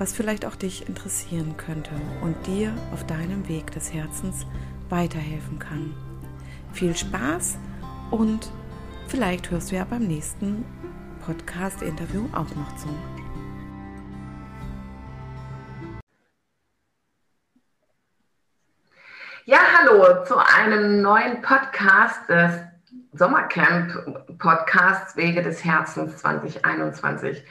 was vielleicht auch dich interessieren könnte und dir auf deinem Weg des Herzens weiterhelfen kann. Viel Spaß und vielleicht hörst du ja beim nächsten Podcast-Interview auch noch zu. Ja, hallo zu einem neuen Podcast des Sommercamp Podcasts Wege des Herzens 2021.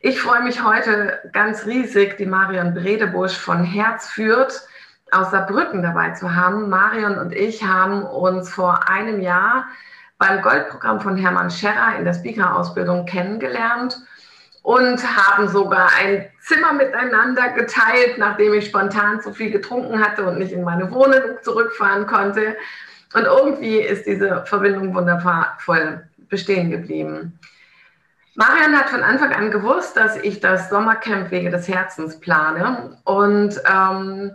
Ich freue mich heute ganz riesig, die Marion Bredebusch von Herz führt aus Saarbrücken dabei zu haben. Marion und ich haben uns vor einem Jahr beim Goldprogramm von Hermann Scherrer in der Speaker-Ausbildung kennengelernt und haben sogar ein Zimmer miteinander geteilt, nachdem ich spontan zu viel getrunken hatte und nicht in meine Wohnung zurückfahren konnte. Und irgendwie ist diese Verbindung wundervoll bestehen geblieben. Marian hat von Anfang an gewusst, dass ich das Sommercamp Wege des Herzens plane. Und ähm,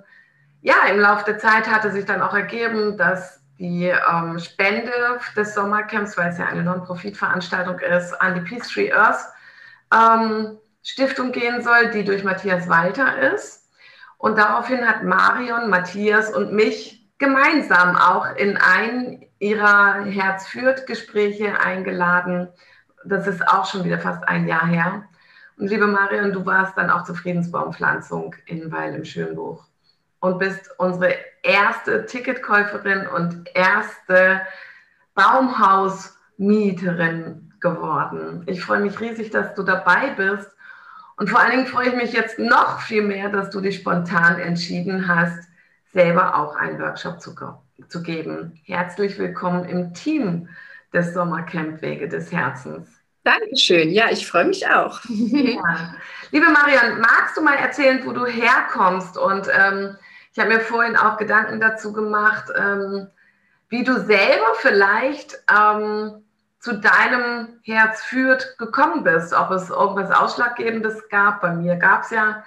ja, im Laufe der Zeit hatte sich dann auch ergeben, dass die ähm, Spende des Sommercamps, weil es ja eine Non-Profit-Veranstaltung ist, an die Peace Tree Earth ähm, Stiftung gehen soll, die durch Matthias Walter ist. Und daraufhin hat Marion, Matthias und mich gemeinsam auch in ein ihrer Herz führt Gespräche eingeladen, das ist auch schon wieder fast ein Jahr her. Und liebe Marion, du warst dann auch zur Friedensbaumpflanzung in Weil im Schönbuch und bist unsere erste Ticketkäuferin und erste Baumhausmieterin geworden. Ich freue mich riesig, dass du dabei bist. Und vor allen Dingen freue ich mich jetzt noch viel mehr, dass du dich spontan entschieden hast, selber auch einen Workshop zu, zu geben. Herzlich willkommen im Team des Sommercamp Wege des Herzens. Dankeschön. Ja, ich freue mich auch. ja. Liebe Marian, magst du mal erzählen, wo du herkommst? Und ähm, ich habe mir vorhin auch Gedanken dazu gemacht, ähm, wie du selber vielleicht ähm, zu deinem Herz führt gekommen bist. Ob es irgendwas Ausschlaggebendes gab. Bei mir gab es ja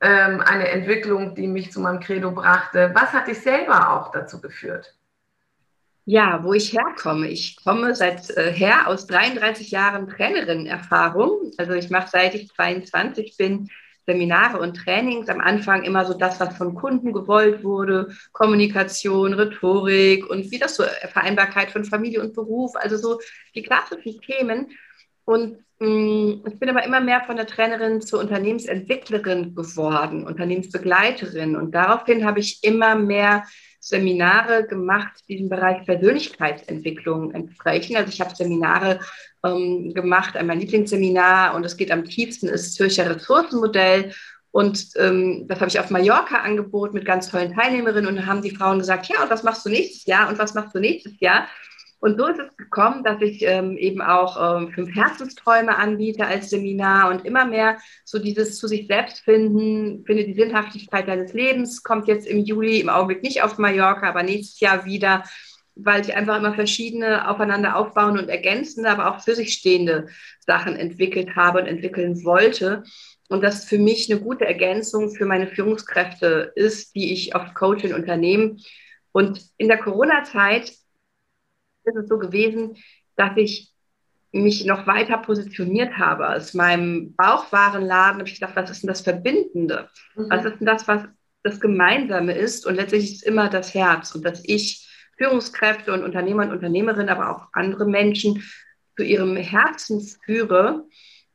ähm, eine Entwicklung, die mich zu meinem Credo brachte. Was hat dich selber auch dazu geführt? Ja, wo ich herkomme. Ich komme seit äh, her aus 33 Jahren Trainerin-Erfahrung. Also ich mache seit ich 22 bin Seminare und Trainings. Am Anfang immer so das, was von Kunden gewollt wurde, Kommunikation, Rhetorik und wie das so äh, Vereinbarkeit von Familie und Beruf, also so die klassischen Themen. Und mh, mm, ich bin aber immer mehr von der Trainerin zur Unternehmensentwicklerin geworden, Unternehmensbegleiterin. Und daraufhin habe ich immer mehr Seminare gemacht, die dem Bereich Persönlichkeitsentwicklung entsprechen. Also ich habe Seminare ähm, gemacht, mein Lieblingsseminar und es geht am tiefsten ist Zürcher Ressourcenmodell. Und ähm, das habe ich auf Mallorca angeboten mit ganz tollen Teilnehmerinnen und haben die Frauen gesagt, ja, und was machst du nächstes Jahr und was machst du nächstes Jahr? Und so ist es gekommen, dass ich ähm, eben auch ähm, fünf Herzensträume anbiete als Seminar und immer mehr so dieses zu sich selbst finden, finde die Sinnhaftigkeit deines Lebens, kommt jetzt im Juli, im Augenblick nicht auf Mallorca, aber nächstes Jahr wieder, weil ich einfach immer verschiedene aufeinander aufbauen und ergänzende, aber auch für sich stehende Sachen entwickelt habe und entwickeln wollte. Und das für mich eine gute Ergänzung für meine Führungskräfte ist, die ich oft coache in Unternehmen. Und in der Corona-Zeit ist es so gewesen, dass ich mich noch weiter positioniert habe. Aus meinem Bauchwarenladen habe ich gedacht, was ist denn das Verbindende? Mhm. Was ist denn das, was das Gemeinsame ist? Und letztlich ist es immer das Herz und dass ich Führungskräfte und Unternehmer und Unternehmerinnen, aber auch andere Menschen zu ihrem Herzen führe.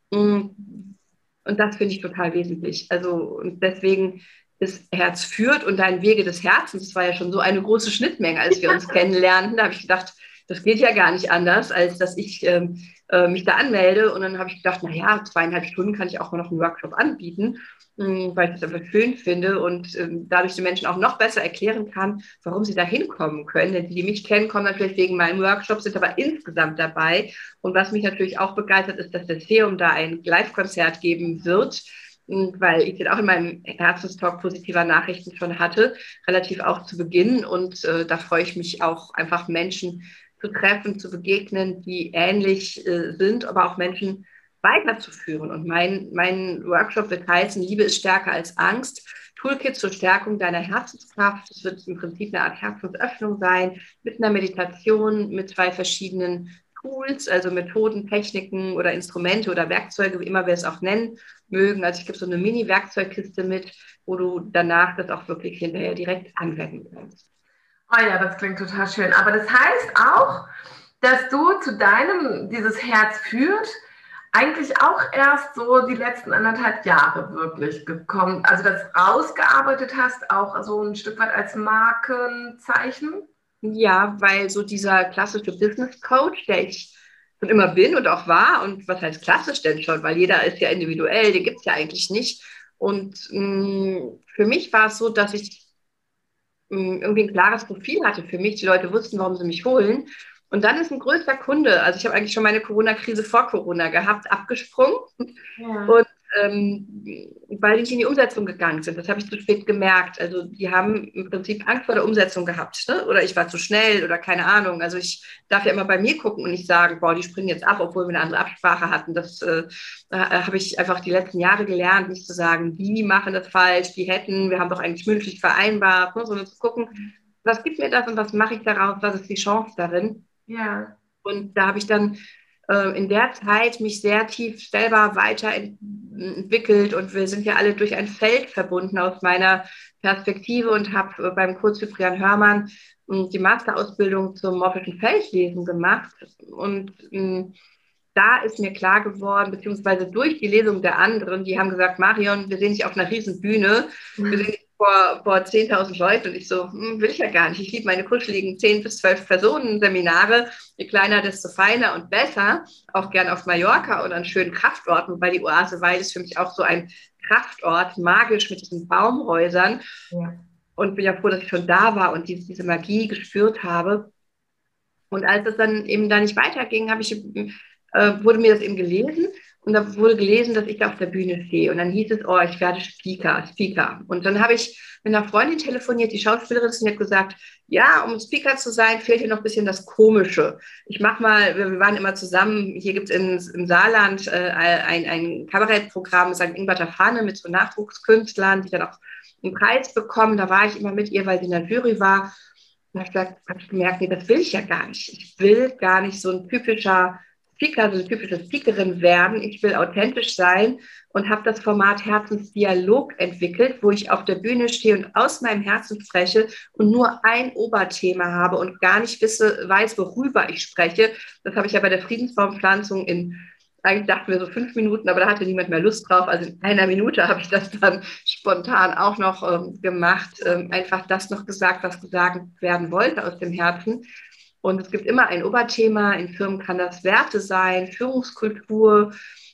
Und das finde ich total wesentlich. Also und deswegen ist Herz führt und dein Wege des Herzens. Das war ja schon so eine große Schnittmenge, als wir uns kennenlernten. Da habe ich gedacht, das geht ja gar nicht anders, als dass ich ähm, äh, mich da anmelde. Und dann habe ich gedacht, naja, zweieinhalb Stunden kann ich auch mal noch einen Workshop anbieten, mh, hm, weil ich das einfach schön finde und ähm, dadurch den Menschen auch noch besser erklären kann, warum sie da hinkommen können. Denn die, die mich kennen, kommen natürlich wegen meinem Workshop, sind aber insgesamt dabei. Und was mich natürlich auch begeistert, ist, dass der Seum da ein Live-Konzert geben wird weil ich den auch in meinem Herzenstalk positiver Nachrichten schon hatte, relativ auch zu Beginn. Und äh, da freue ich mich auch einfach Menschen zu treffen, zu begegnen, die ähnlich äh, sind, aber auch Menschen weiterzuführen. Und mein, mein Workshop wird heißen, Liebe ist stärker als Angst. Toolkit zur Stärkung deiner Herzenskraft. Es wird im Prinzip eine Art Herzensöffnung sein, mit einer Meditation, mit zwei verschiedenen Tools, also Methoden, Techniken oder Instrumente oder Werkzeuge, wie immer wir es auch nennen mögen. Also ich gebe so eine Mini-Werkzeugkiste mit, wo du danach das auch wirklich hinterher direkt anwenden kannst. Oh ja, das klingt total schön. Aber das heißt auch, dass du zu deinem, dieses Herz führt, eigentlich auch erst so die letzten anderthalb Jahre wirklich gekommen, also das rausgearbeitet hast, auch so ein Stück weit als Markenzeichen? Ja, weil so dieser klassische Business Coach, der ich schon immer bin und auch war, und was heißt klassisch denn schon, weil jeder ist ja individuell, den gibt es ja eigentlich nicht. Und mh, mm, für mich war es so, dass ich irgendwie ein klares Profil hatte für mich. Die Leute wussten, warum sie mich holen. Und dann ist ein größter Kunde, also ich habe eigentlich schon meine Corona-Krise vor Corona gehabt, abgesprungen. Ja. Und ähm, weil die nicht in die Umsetzung gegangen sind. Das habe ich zu spät gemerkt. Also die haben im Prinzip Angst vor der Umsetzung gehabt. Ne? Oder ich war zu schnell oder keine Ahnung. Also ich darf ja immer bei mir gucken und nicht sagen, boah, die springen jetzt ab, obwohl wir eine andere Absprache hatten. Das äh, habe ich einfach die letzten Jahre gelernt, nicht zu sagen, die machen das falsch, die hätten, wir haben doch eigentlich mündlich vereinbart, ne? sondern zu gucken, was gibt mir das und was mache ich daraus, was ist die Chance darin. Ja. Und da habe ich dann äh, in der Zeit mich sehr tief selber weiterentwickelt und wir sind ja alle durch ein Feld verbunden aus meiner Perspektive und habe äh, beim Kurs Cyprian Hörmann hm, die Masterausbildung zum morphischen Feldlesen gemacht. Und hm, da ist mir klar geworden, beziehungsweise durch die Lesung der anderen, die haben gesagt, Marion, wir sehen dich auf einer riesen Bühne, wir sehen dich vor, vor 10.000 Leuten und ich so, hm, will ich ja gar nicht. Ich liebe meine kuscheligen 10 bis 12 Personen Seminare. Je kleiner, desto feiner und besser. Auch gern auf Mallorca und an schönen Kraftorten, weil die Oase Weil ist für mich auch so ein Kraftort, magisch mit diesen Baumhäusern. Ja. Und bin ja froh, dass ich schon da war und diese, diese Magie gespürt habe. Und als es dann eben da nicht weiterging, habe ich, äh, wurde mir das eben gelesen und da wurde gelesen, dass ich da auf der Bühne stehe. Und dann hieß es, oh, ich werde Speaker, Speaker. Und dann habe ich mit einer Freundin telefoniert, die Schauspielerin ist, und hat gesagt, ja, um Speaker zu sein, fehlt hier noch ein bisschen das Komische. Ich mache mal, wir waren immer zusammen, hier gibt es im Saarland äh, ein, ein Kabarettprogramm, St. Ingberter Fahne mit so Nachwuchskünstlern, die dann auch einen Preis bekommen. Da war ich immer mit ihr, weil sie in der Jury war. Und da habe ich gemerkt, nee, das will ich ja gar nicht. Ich will gar nicht so ein typischer Speaker, so eine typische Speakerin werden. Ich will authentisch sein und habe das Format Herzensdialog entwickelt, wo ich auf der Bühne stehe und aus meinem Herzen spreche und nur ein Oberthema habe und gar nicht wisse, weiß, worüber ich spreche. Das habe ich ja bei der Friedensbaumpflanzung in eigentlich dachten wir so fünf Minuten, aber da hatte niemand mehr Lust drauf. Also in einer Minute habe ich das dann spontan auch noch ähm, gemacht. Ähm, einfach das noch gesagt, was gesagt werden wollte aus dem Herzen. Und es gibt immer ein Oberthema. In Firmen kann das Werte sein, Führungskultur.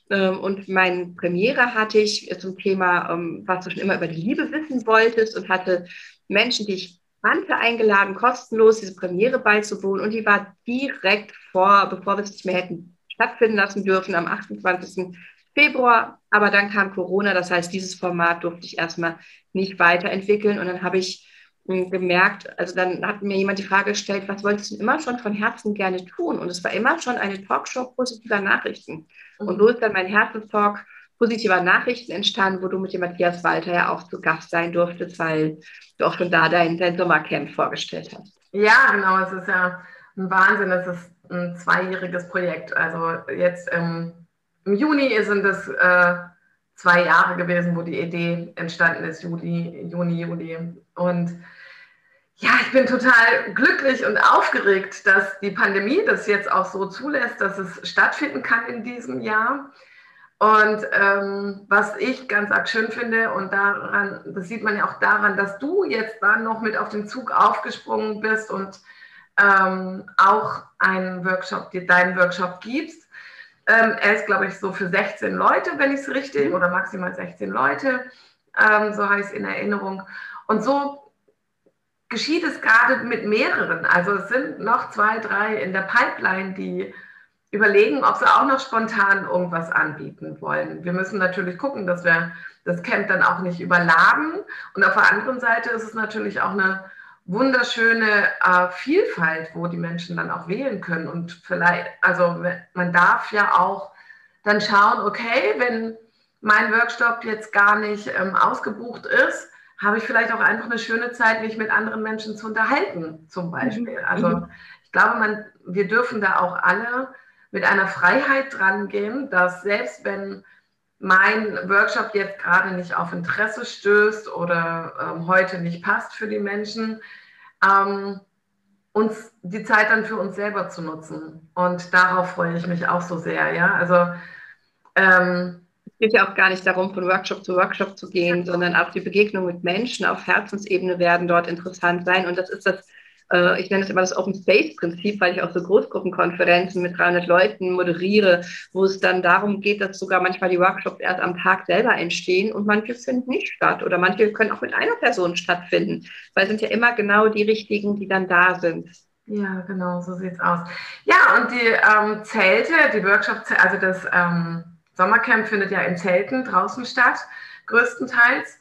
Ähm, und meine Premiere hatte ich zum Thema, ähm, was du schon immer über die Liebe wissen wolltest und hatte Menschen, die ich kannte, eingeladen, kostenlos diese Premiere beizuwohnen. Und die war direkt vor, bevor wir es nicht mehr hätten stattfinden lassen dürfen, am 28. Februar. Aber dann kam Corona. Das heißt, dieses Format durfte ich erstmal nicht weiterentwickeln. Und dann habe ich gemerkt, also dann hat mir jemand die Frage gestellt, was wolltest du immer schon von Herzen gerne tun? Und es war immer schon eine Talkshow positiver Nachrichten. Mhm. Und so ist dann mein Herzenstalk positiver Nachrichten entstanden, wo du mit dem Matthias Walter ja auch zu Gast sein durftest, weil du auch schon da dein, dein Sommercamp vorgestellt hast. Ja, genau, es ist ja ein Wahnsinn, es ist ein zweijähriges Projekt. Also jetzt im, im Juni sind es äh, zwei Jahre gewesen, wo die Idee entstanden ist, Juli, Juni, Juli. Und ja, ich bin total glücklich und aufgeregt, dass die Pandemie das jetzt auch so zulässt, dass es stattfinden kann in diesem Jahr. Und ähm, was ich ganz arg schön finde, und daran, das sieht man ja auch daran, dass du jetzt dann noch mit auf den Zug aufgesprungen bist und ähm, auch einen Workshop, deinen Workshop gibst. Ähm, er ist, glaube ich, so für 16 Leute, wenn ich es richtig, oder maximal 16 Leute, ähm, so heißt in Erinnerung. Und so geschieht es gerade mit mehreren. Also es sind noch zwei, drei in der Pipeline, die überlegen, ob sie auch noch spontan irgendwas anbieten wollen. Wir müssen natürlich gucken, dass wir das Camp dann auch nicht überladen. Und auf der anderen Seite ist es natürlich auch eine wunderschöne äh, Vielfalt, wo die Menschen dann auch wählen können. Und vielleicht, also man darf ja auch dann schauen, okay, wenn mein Workshop jetzt gar nicht ähm, ausgebucht ist, habe ich vielleicht auch einfach eine schöne Zeit, mich mit anderen Menschen zu unterhalten, zum Beispiel. Mhm. Also mhm. ich glaube, man, wir dürfen da auch alle mit einer Freiheit dran gehen, dass selbst wenn mein Workshop jetzt gerade nicht auf Interesse stößt oder ähm, heute nicht passt für die Menschen, ähm, uns die Zeit dann für uns selber zu nutzen. Und darauf freue ich mich auch so sehr. Ja, also ähm, es geht ja auch gar nicht darum, von Workshop zu Workshop zu gehen, sondern auch die Begegnung mit Menschen auf Herzensebene werden dort interessant sein. Und das ist das äh, ich nenne es immer das Open Space Prinzip, weil ich auch so Großgruppenkonferenzen mit 300 Leuten moderiere, wo es dann darum geht, dass sogar manchmal die Workshops erst am Tag selber entstehen und manche finden nicht statt oder manche können auch mit einer Person stattfinden, weil es sind ja immer genau die richtigen, die dann da sind. Ja, genau, so sieht es aus. Ja, und die ähm, Zelte, die Workshops, also das ähm, Sommercamp findet ja in Zelten draußen statt, größtenteils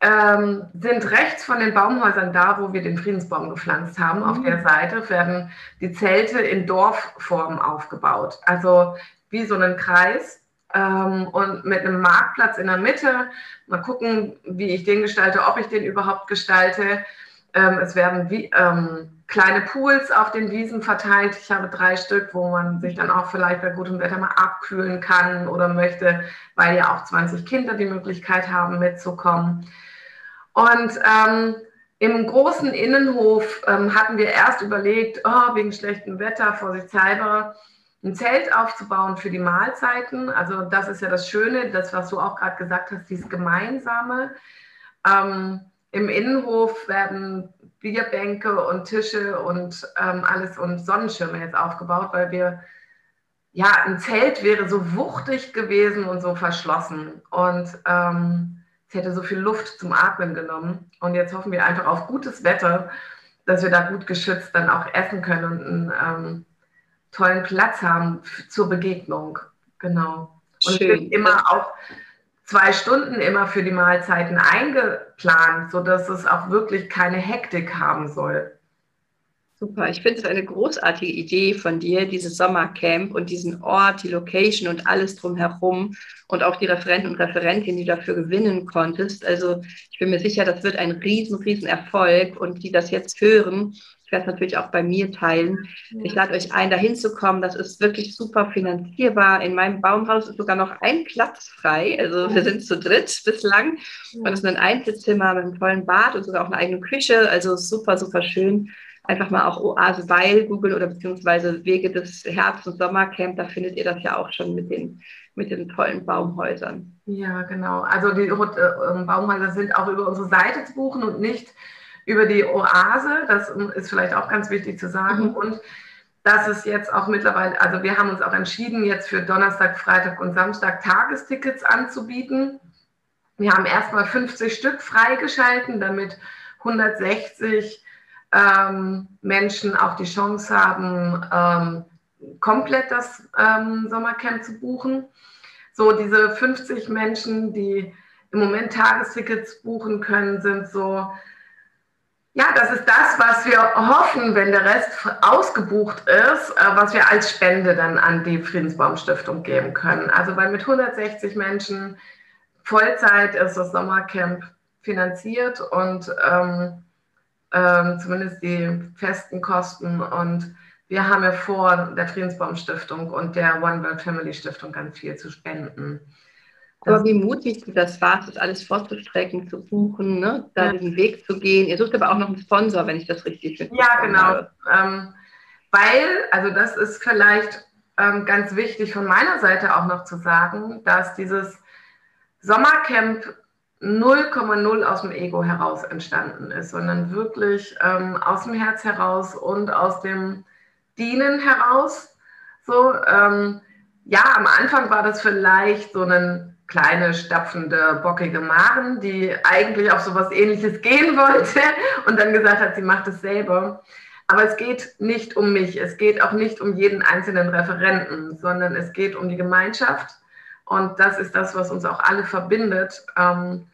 ähm, sind rechts von den Baumhäusern da, wo wir den Friedensbaum gepflanzt haben. Mhm. Auf der Seite werden die Zelte in Dorfform aufgebaut. Also wie so einen Kreis ähm, und mit einem Marktplatz in der Mitte. Mal gucken, wie ich den gestalte, ob ich den überhaupt gestalte. Ähm, es werden wie, ähm, kleine Pools auf den Wiesen verteilt. Ich habe drei Stück, wo man sich dann auch vielleicht bei gutem Wetter mal abkühlen kann oder möchte, weil ja auch 20 Kinder die Möglichkeit haben, mitzukommen. Und ähm, im großen Innenhof ähm, hatten wir erst überlegt, oh, wegen schlechtem Wetter, vorsichtshalber, ein Zelt aufzubauen für die Mahlzeiten. Also das ist ja das Schöne, das, was du auch gerade gesagt hast, dieses Gemeinsame. Ähm, Im Innenhof werden Bierbänke und Tische und ähm, alles und Sonnenschirme jetzt aufgebaut, weil wir, ja, ein Zelt wäre so wuchtig gewesen und so verschlossen. Und ähm, es hätte so viel Luft zum Atmen genommen. Und jetzt hoffen wir einfach auf gutes Wetter, dass wir da gut geschützt dann auch essen können und einen ähm, tollen Platz haben zur Begegnung. Genau. Und Schön. es wird immer auch zwei Stunden immer für die Mahlzeiten eingeplant, sodass es auch wirklich keine Hektik haben soll. Super, ich finde es eine großartige Idee von dir, dieses Sommercamp und diesen Ort, die Location und alles drumherum und auch die Referenten und Referentinnen, die du dafür gewinnen konntest. Also ich bin mir sicher, das wird ein riesen, riesen Erfolg und die das jetzt hören, ich werde es natürlich auch bei mir teilen. Ich lade euch ein, da hinzukommen. Das ist wirklich super finanzierbar. In meinem Baumhaus ist sogar noch ein Platz frei. Also wir sind zu dritt bislang. Und es ist ein Einzelzimmer mit einem tollen Bad und sogar auch eine eigene Küche. Also super, super schön einfach mal auch Oase Weil googeln oder beziehungsweise Wege des Herbst- und Sommercamp, da findet ihr das ja auch schon mit den, mit den tollen Baumhäusern. Ja, genau. Also die äh, Baumhäuser sind auch über unsere Seite zu buchen und nicht über die Oase. Das ist vielleicht auch ganz wichtig zu sagen. Mhm. Und dass es jetzt auch mittlerweile, also wir haben uns auch entschieden, jetzt für Donnerstag, Freitag und Samstag Tagestickets anzubieten. Wir haben erstmal 50 Stück freigeschalten, damit 160 ähm, Menschen auch die Chance haben, ähm, komplett das ähm, Sommercamp zu buchen. So diese 50 Menschen, die im Moment Tagestickets buchen können, sind so, ja, das ist das, was wir hoffen, wenn der Rest ausgebucht ist, äh, was wir als Spende dann an die Friedensbaum Stiftung geben können. Also weil mit 160 Menschen Vollzeit ist das Sommercamp finanziert und ähm, ähm, zumindest die festen Kosten. Und wir haben ja vor, der Friedensbaum Stiftung und der One World Family Stiftung ganz viel zu spenden. Aber wie mutig du das warst, das alles vorzustrecken, zu buchen, ne? da ja. diesen Weg zu gehen. Ihr sucht aber auch noch einen Sponsor, wenn ich das richtig finde. Ja, genau. Ähm, weil, also das ist vielleicht ähm, ganz wichtig von meiner Seite auch noch zu sagen, dass dieses Sommercamp 0,0 aus dem Ego heraus entstanden ist, sondern wirklich ähm, aus dem Herz heraus und aus dem Dienen heraus. So, ähm, ja, am Anfang war das vielleicht so eine kleine, stapfende, bockige Maren, die eigentlich auf sowas ähnliches gehen wollte und dann gesagt hat, sie macht es selber. Aber es geht nicht um mich, es geht auch nicht um jeden einzelnen Referenten, sondern es geht um die Gemeinschaft. Und das ist das, was uns auch alle verbindet. Ähm,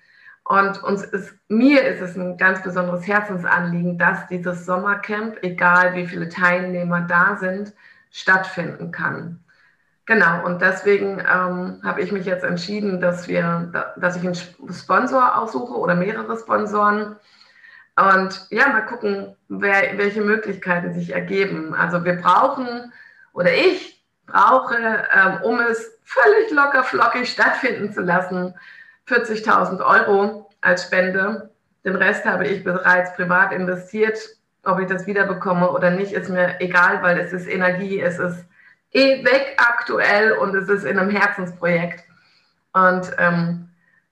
und uns ist, mir ist es ein ganz besonderes Herzensanliegen, dass dieses Sommercamp, egal wie viele Teilnehmer da sind, stattfinden kann. Genau, und deswegen ähm, habe ich mich jetzt entschieden, dass wir, dass ich einen Sponsor aussuche oder mehrere Sponsoren und ja, mal gucken, wer, welche Möglichkeiten sich ergeben. Also wir brauchen oder ich brauche, ähm, um es völlig locker flockig stattfinden zu lassen, 40.000 Euro als Spende. Den Rest habe ich bereits privat investiert. Ob ich das wiederbekomme oder nicht, ist mir egal, weil es ist Energie, es ist eh weg aktuell und es ist in einem Herzensprojekt. Und ähm,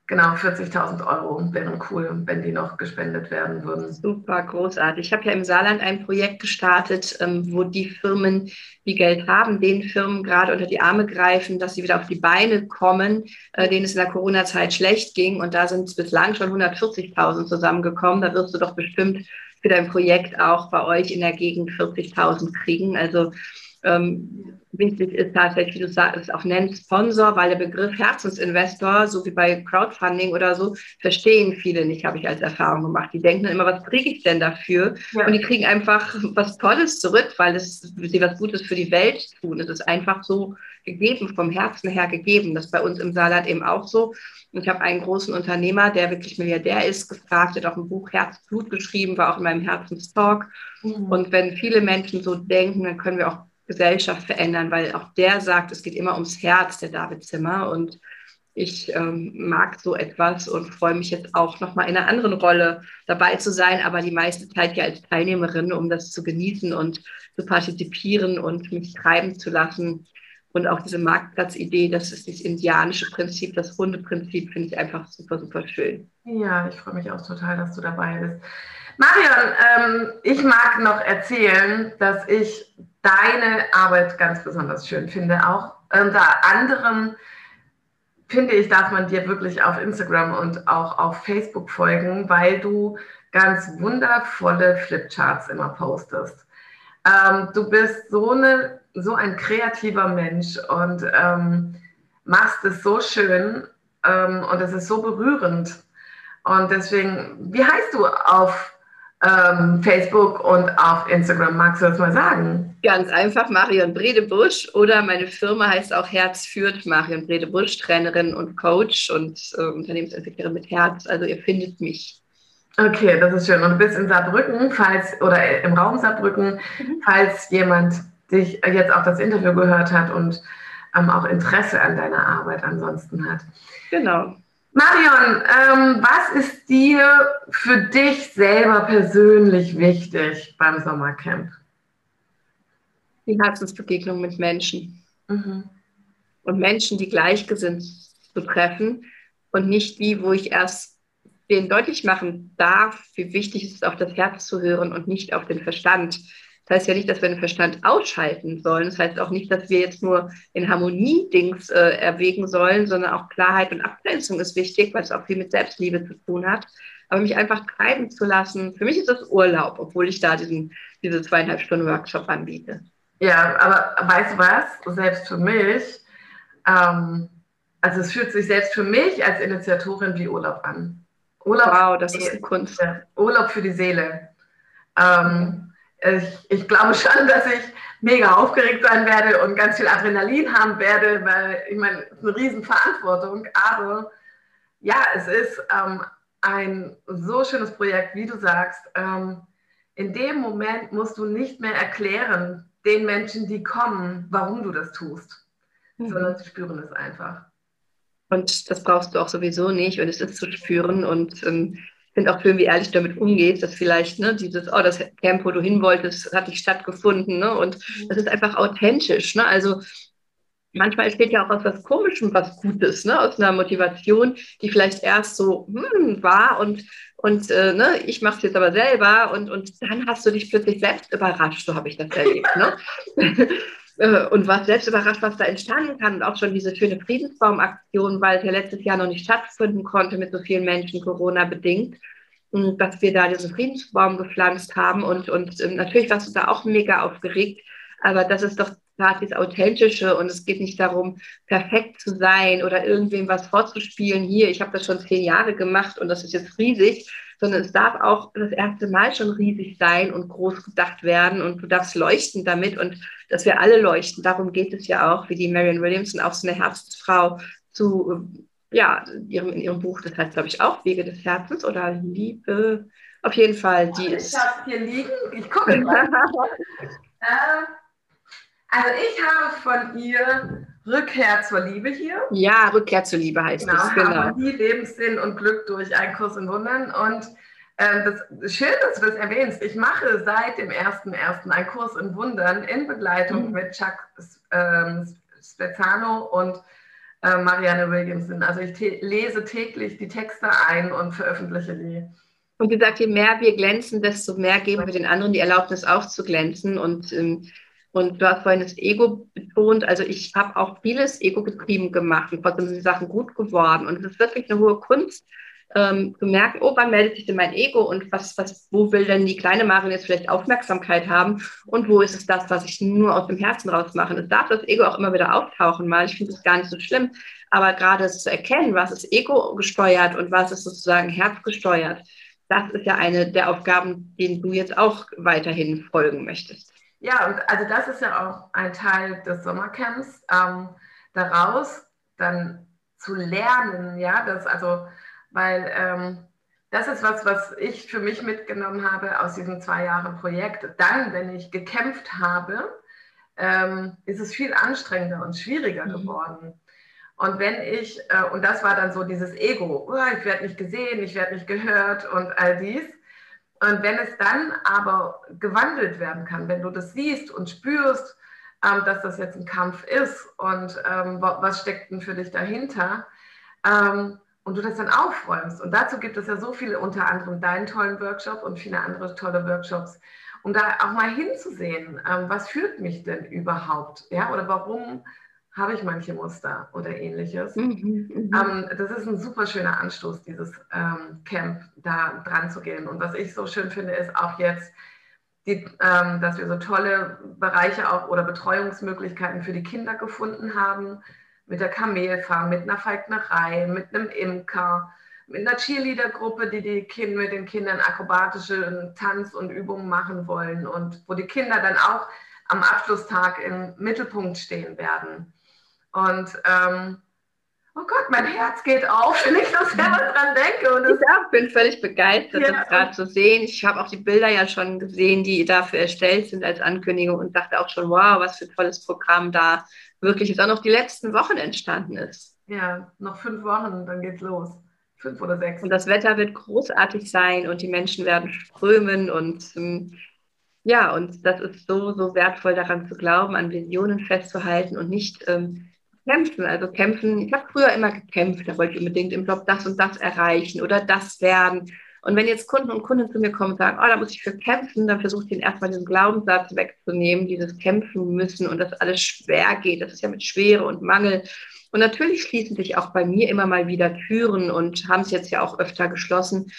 Genau, 40.000 Euro wären cool, wenn die noch gespendet werden würden. Super, großartig. Ich habe ja im Saarland ein Projekt gestartet, ähm, wo die Firmen, die Geld haben, den Firmen gerade unter die Arme greifen, dass sie wieder auf die Beine kommen, äh, denen es in der Corona-Zeit schlecht ging. Und da sind bislang schon 140.000 zusammengekommen. Da wirst du doch bestimmt für dein Projekt auch bei euch in der Gegend 40.000 kriegen. Also ähm, wichtig ist tatsächlich, wie du sagst, auch nennst Sponsor, weil der Begriff Herzensinvestor, so wie bei Crowdfunding oder so, verstehen viele nicht, habe ich als Erfahrung gemacht. Die denken immer, was kriege ich denn dafür? Ja. Und die kriegen einfach was Tolles zurück, weil es, sie was Gutes für die Welt tun. Es ist einfach so gegeben, vom Herzen her gegeben. Das ist bei uns im Saarland eben auch so. Und ich habe einen großen Unternehmer, der wirklich Milliardär ist, gefragt, hat auch ein Buch Herzblut geschrieben, war auch in meinem Herzenstalk. Mhm. Und wenn viele Menschen so denken, dann können wir auch Gesellschaft verändern, weil auch der sagt, es geht immer ums Herz, der David Zimmer. Und ich ähm, mag so etwas und freue mich jetzt auch nochmal in einer anderen Rolle dabei zu sein, aber die meiste Zeit ja als Teilnehmerin, um das zu genießen und zu partizipieren und mich treiben zu lassen. Und auch diese Marktplatzidee, das ist das indianische Prinzip, das runde Prinzip, finde ich einfach super, super schön. Ja, ich freue mich auch total, dass du dabei bist. Marion, ähm, ich mag noch erzählen, dass ich deine Arbeit ganz besonders schön finde. Auch unter anderem finde ich, darf man dir wirklich auf Instagram und auch auf Facebook folgen, weil du ganz wundervolle Flipcharts immer postest. Ähm, du bist so, eine, so ein kreativer Mensch und ähm, machst es so schön ähm, und es ist so berührend. Und deswegen, wie heißt du auf ähm, Facebook und auf Instagram. Magst du das mal sagen? Ganz einfach, Marion Bredebusch oder meine Firma heißt auch Herz führt, Marion Bredebusch, Trainerin und Coach und äh, Unternehmensentwicklerin mit Herz. Also ihr findet mich. Okay, das ist schön. Und du bist in Saarbrücken, falls, oder im Raum Saarbrücken, mhm. falls jemand dich jetzt auch das Interview gehört hat und ähm, auch Interesse an deiner Arbeit ansonsten hat. Genau. Marion, ähm, was ist dir für dich selber persönlich wichtig beim Sommercamp? Die Herzensbegegnung mit Menschen. Mhm. Und Menschen, die gleichgesinnt zu treffen und nicht die, wo ich erst denen deutlich machen darf, wie wichtig es ist, auf das Herz zu hören und nicht auf den Verstand. Das heißt ja nicht, dass wir den Verstand ausschalten sollen. Das heißt auch nicht, dass wir jetzt nur in Harmonie-Dings äh, erwägen sollen, sondern auch Klarheit und Abgrenzung ist wichtig, weil es auch viel mit Selbstliebe zu tun hat. Aber mich einfach treiben zu lassen, für mich ist das Urlaub, obwohl ich da diesen, diese zweieinhalb Stunden Workshop anbiete. Ja, aber weißt du was? Selbst für mich, ähm, also es fühlt sich selbst für mich als Initiatorin wie Urlaub an. Urlaub wow, das ist eine Kunst. Urlaub für die Seele. Ähm, ich, ich glaube schon, dass ich mega aufgeregt sein werde und ganz viel Adrenalin haben werde, weil ich meine, es ist eine Riesenverantwortung, aber ja, es ist ähm, ein so schönes Projekt, wie du sagst. Ähm, in dem Moment musst du nicht mehr erklären den Menschen, die kommen, warum du das tust, mhm. sondern sie spüren es einfach. Und das brauchst du auch sowieso nicht und es ist zu spüren und ähm, finde auch schön, wie ehrlich damit umgehst, dass vielleicht ne, dieses, oh, das Camp, wo du hin wolltest, hat nicht stattgefunden. Ne? Und mhm. das ist einfach authentisch. Ne? Also manchmal entsteht ja auch aus was Komischem was Gutes, ne? aus einer Motivation, die vielleicht erst so hm, war und, und äh, ne, ich mache es jetzt aber selber und, und dann hast du dich plötzlich selbst überrascht, so habe ich das erlebt. Ne? Äh, und was selbst überrascht, was da entstanden kann und auch schon diese schöne Friedensbaumaktion, weil es ja letztes Jahr noch nicht stattfinden konnte mit so vielen Menschen Corona bedingt, dass wir da diesen Friedensbaum gepflanzt haben und, und ähm, natürlich warst du da auch mega aufgeregt, aber das ist doch das Authentische und es geht nicht darum, perfekt zu sein oder irgendwem was vorzuspielen. Hier, ich habe das schon zehn Jahre gemacht und das ist jetzt riesig, sondern es darf auch das erste Mal schon riesig sein und groß gedacht werden und du darfst leuchten damit und dass wir alle leuchten. Darum geht es ja auch, wie die Marion Williamson, auch so eine Herzensfrau zu, ja, ihrem, in ihrem Buch, das heißt, glaube ich, auch Wege des Herzens oder Liebe. Auf jeden Fall, die ich ist. Ich habe hier liegen, ich gucke mal. äh, also ich habe von ihr Rückkehr zur Liebe hier. Ja, Rückkehr zur Liebe heißt genau, es. Genau. Harmonie, Lebenssinn und Glück durch einen Kurs in Wundern. Und äh, das, schön, dass du das erwähnst. Ich mache seit dem 1.1. einen Kurs in Wundern in Begleitung mhm. mit Chuck ähm, Spezzano und äh, Marianne Williamson. Also ich lese täglich die Texte ein und veröffentliche die. Und wie gesagt, je mehr wir glänzen, desto mehr geben wir den anderen die Erlaubnis auch zu glänzen. Und ähm, und du hast vorhin das Ego betont. Also ich habe auch vieles ego-getrieben gemacht und trotzdem sind die Sachen gut geworden. Und es ist wirklich eine hohe Kunst, ähm, zu merken, oh, wann meldet sich denn mein Ego und was, was, wo will denn die kleine Marin jetzt vielleicht Aufmerksamkeit haben und wo ist es das, was ich nur aus dem Herzen raus mache. Es darf das Ego auch immer wieder auftauchen mal. Ich finde es gar nicht so schlimm. Aber gerade zu erkennen, was ist Ego gesteuert und was ist sozusagen Herz gesteuert, das ist ja eine der Aufgaben, denen du jetzt auch weiterhin folgen möchtest. Ja, und also das ist ja auch ein Teil des Sommercamps, ähm, daraus dann zu lernen, ja, das also, weil ähm, das ist was, was ich für mich mitgenommen habe aus diesem zwei Jahre Projekt. Dann, wenn ich gekämpft habe, ähm, ist es viel anstrengender und schwieriger mhm. geworden. Und wenn ich, äh, und das war dann so dieses Ego, oh, ich werde nicht gesehen, ich werde nicht gehört und all dies. Und wenn es dann aber gewandelt werden kann, wenn du das siehst und spürst, ähm, dass das jetzt ein Kampf ist und ähm, was steckt denn für dich dahinter, ähm, und du das dann aufräumst. Und dazu gibt es ja so viele, unter anderem deinen tollen Workshop und viele andere tolle Workshops, um da auch mal hinzusehen, ähm, was führt mich denn überhaupt, ja, oder warum habe ich manche Muster oder ähnliches. Mhm, mhm, ähm, das ist ein super schöner Anstoß, dieses ähm, Camp da dran zu gehen. Und was ich so schön finde, ist auch jetzt, die, ähm, dass wir so tolle Bereiche auch oder Betreuungsmöglichkeiten für die Kinder gefunden haben, mit der Kamelfarm, mit einer Falknerei, mit einem Imker, mit einer Cheerleader-Gruppe, die, die kind, mit den Kindern akrobatische Tanz und Übungen machen wollen und wo die Kinder dann auch am Abschlusstag im Mittelpunkt stehen werden. Und ähm, oh Gott, mein Herz geht auf, wenn ich so selber dran denke. Und ich auch, bin völlig begeistert, ja. das gerade zu sehen. Ich habe auch die Bilder ja schon gesehen, die dafür erstellt sind als Ankündigung und dachte auch schon, wow, was für ein tolles Programm da wirklich jetzt auch noch die letzten Wochen entstanden ist. Ja, noch fünf Wochen, dann geht's los. Fünf oder sechs. Und das Wetter wird großartig sein und die Menschen werden strömen und ähm, ja, und das ist so, so wertvoll daran zu glauben, an Visionen festzuhalten und nicht ähm, kämpfen. Also kämpfen, ich habe früher immer gekämpft, da wollte ich unbedingt im Job das und das erreichen oder das werden. Und wenn jetzt Kunden und Kunden zu mir kommen und sagen, oh, da muss ich für kämpfen, dann versuche ich ihnen erstmal diesen Glaubenssatz wegzunehmen, dieses Kämpfen müssen und dass alles schwer geht. Das ist ja mit Schwere und Mangel. Und natürlich schließen sich auch bei mir immer mal wieder Türen und haben es jetzt ja auch öfter geschlossen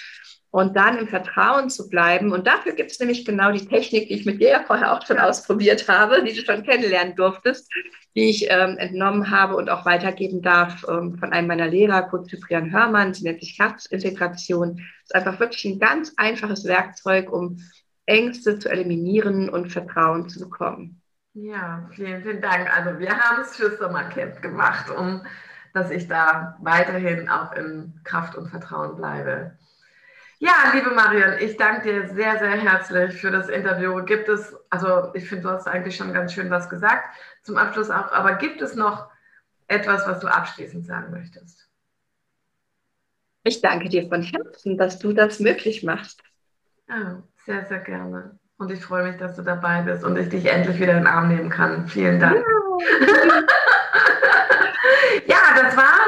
und dann im Vertrauen zu bleiben. Und dafür gibt es nämlich genau die Technik, die ich mit dir ja vorher auch schon ausprobiert habe, die du schon kennenlernen durftest, die ich ähm, entnommen habe und auch weitergeben darf ähm, von einem meiner Lehrer, Kurt Cyprian Hörmann. Sie nennt sich Herzintegration. Das ist einfach wirklich ein ganz einfaches Werkzeug, um Ängste zu eliminieren und Vertrauen zu bekommen. Ja, vielen, vielen Dank. Also wir haben es fürs Sommercamp gemacht, um dass ich da weiterhin auch in Kraft und Vertrauen bleibe. Ja, liebe Marion, ich danke dir sehr, sehr herzlich für das Interview. Gibt es, also ich finde, du hast eigentlich schon ganz schön was gesagt, zum Abschluss auch, aber gibt es noch etwas, was du abschließend sagen möchtest? Ich danke dir von Herzen, dass du das möglich machst. Ja, sehr, sehr gerne. Und ich freue mich, dass du dabei bist und ich dich endlich wieder in den Arm nehmen kann. Vielen Dank. Ja. ja, das war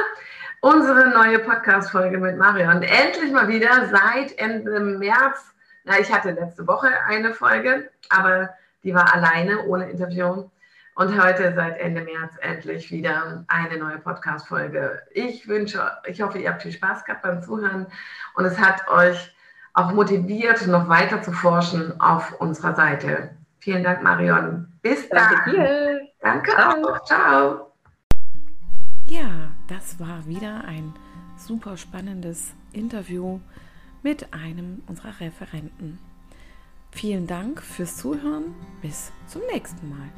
unsere neue Podcast-Folge mit Marion. Endlich mal wieder seit Ende März. Na, ich hatte letzte Woche eine Folge, aber die war alleine, ohne Interview. Und heute seit Ende März endlich wieder eine neue Podcast-Folge. Ich wünsche, ich hoffe, ihr habt viel Spaß gehabt beim Zuhören und es hat euch auch motiviert, noch weiter zu forschen auf unserer Seite. Vielen Dank, Marion. Bis dann. Danke. Danke auch. Ciao. Ja, das war wieder ein super spannendes Interview mit einem unserer Referenten. Vielen Dank fürs Zuhören. Bis zum nächsten Mal.